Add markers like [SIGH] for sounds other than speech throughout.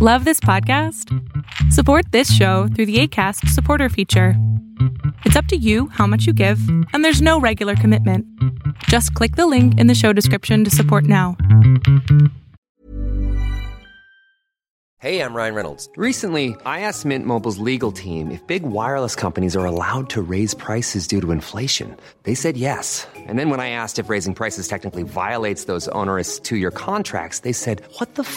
Love this podcast? Support this show through the ACAST supporter feature. It's up to you how much you give, and there's no regular commitment. Just click the link in the show description to support now. Hey, I'm Ryan Reynolds. Recently, I asked Mint Mobile's legal team if big wireless companies are allowed to raise prices due to inflation. They said yes. And then when I asked if raising prices technically violates those onerous two year contracts, they said, What the f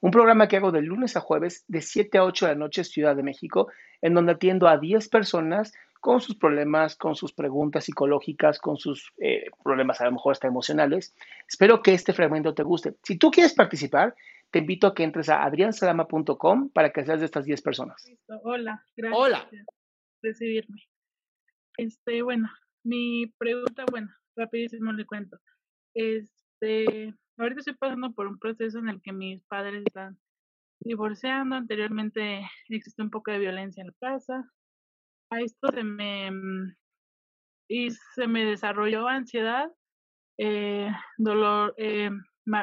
un programa que hago de lunes a jueves de 7 a 8 de la noche Ciudad de México, en donde atiendo a 10 personas con sus problemas, con sus preguntas psicológicas, con sus eh, problemas a lo mejor hasta emocionales. Espero que este fragmento te guste. Si tú quieres participar, te invito a que entres a adriansalama.com para que seas de estas 10 personas. Listo. Hola, gracias Hola. por recibirme. Este, bueno, mi pregunta, bueno, rapidísimo le cuento. Este, ahorita estoy pasando por un proceso en el que mis padres están divorciando. Anteriormente existe un poco de violencia en la casa. A esto se me mm, y se me desarrolló ansiedad, eh, dolor, eh,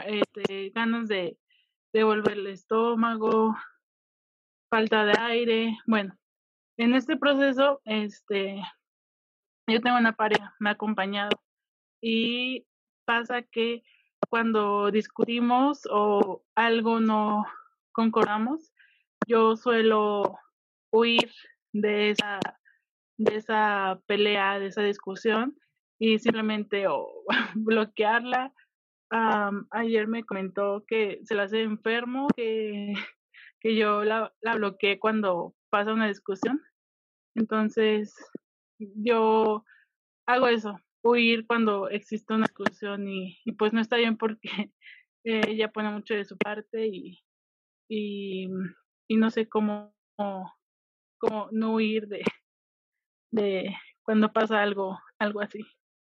este, ganas de, de volver el estómago, falta de aire. Bueno, en este proceso, este, yo tengo una pareja, me ha acompañado y pasa que cuando discutimos o algo no concordamos, yo suelo huir de esa, de esa pelea, de esa discusión y simplemente o [LAUGHS] bloquearla. Am, ayer me comentó que se la hace enfermo, que, [LAUGHS] que yo la, la bloqueé cuando pasa una discusión. Entonces, yo hago eso, huir cuando existe una discusión y, pues no está bien porque [LAUGHS] ella pone mucho de su parte y, y, y no sé cómo, cómo no huir de, de cuando pasa algo, algo así.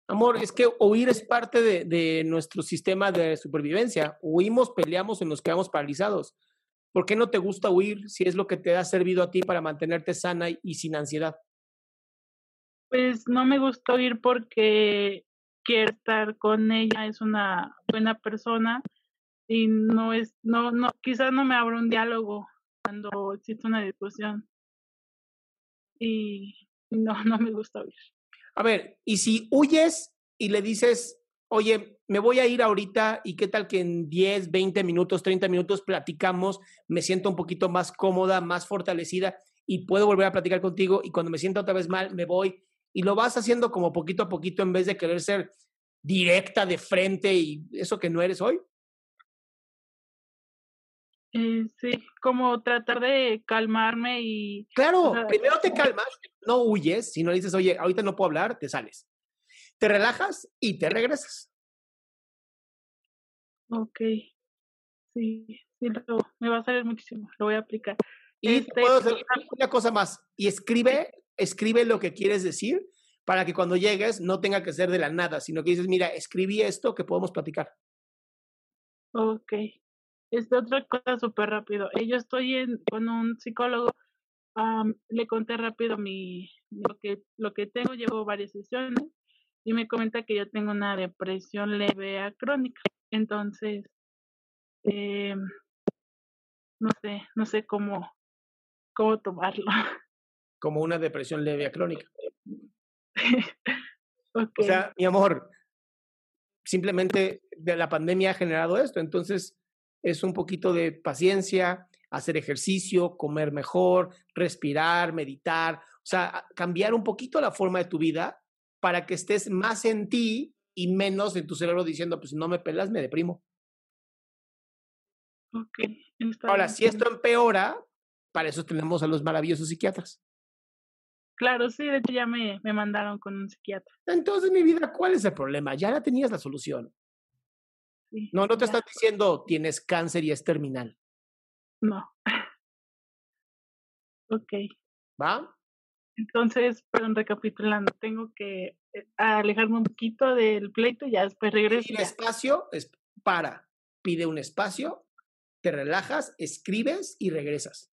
Amor, es que huir es parte de, de nuestro sistema de supervivencia. Huimos, peleamos y nos quedamos paralizados. ¿Por qué no te gusta huir si es lo que te ha servido a ti para mantenerte sana y sin ansiedad? Pues no me gustó ir porque quiero estar con ella, es una buena persona y no es, no, no, quizás no me abra un diálogo cuando existe una discusión. Y no, [LAUGHS] no me gusta oír. A ver, y si huyes y le dices, oye, me voy a ir ahorita y qué tal que en 10, 20 minutos, 30 minutos platicamos, me siento un poquito más cómoda, más fortalecida y puedo volver a platicar contigo y cuando me sienta otra vez mal, me voy y lo vas haciendo como poquito a poquito en vez de querer ser directa de frente y eso que no eres hoy. Eh, sí, como tratar de calmarme y Claro, o sea, primero te calmas, no huyes, sino dices, oye, ahorita no puedo hablar, te sales. Te relajas y te regresas. ok, sí, sí, lo- me va a salir muchísimo, lo voy a aplicar. Y te Este, puedo hacer una cosa más, y escribe, escribe lo que quieres decir para que cuando llegues no tenga que ser de la nada, sino que dices, mira, escribí esto que podemos platicar. Ok. Este, otra cosa súper rápido. Eh, Yo estoy en, con un psicólogo. am, le conté rápido mi, lo que, lo que tengo. Llevo varias sesiones y me comenta que yo tengo una depresión leve a crónica. Entonces, em, no sé, no sé cómo, cómo tomarlo. [LAUGHS] como una depresión leve a crónica. [LAUGHS] O sea, mi amor, simplemente de la pandemia ha generado esto, entonces es un poquito de paciencia, hacer ejercicio, comer mejor, respirar, meditar, o sea, cambiar un poquito la forma de tu vida para que estés más en ti y menos en tu cerebro diciendo, pues si no me pelas, me deprimo. Ok. está Ahora, bien. si esto empeora, para eso tenemos a los maravillosos psiquiatras. Claro, sí, de hecho ya me, me mandaron con un psiquiatra. Entonces, mi vida, ¿cuál es el problema? Ya la tenías la solución. Sí, No, no te ya. están diciendo tienes cáncer y es terminal, No. [LAUGHS] ok. ¿va? Entonces, perdón, recapitulando, tengo que eh, alejarme un poquito del pleito y ya después regreso. Ya. espacio es para, pide un espacio, te relajas, escribes y regresas.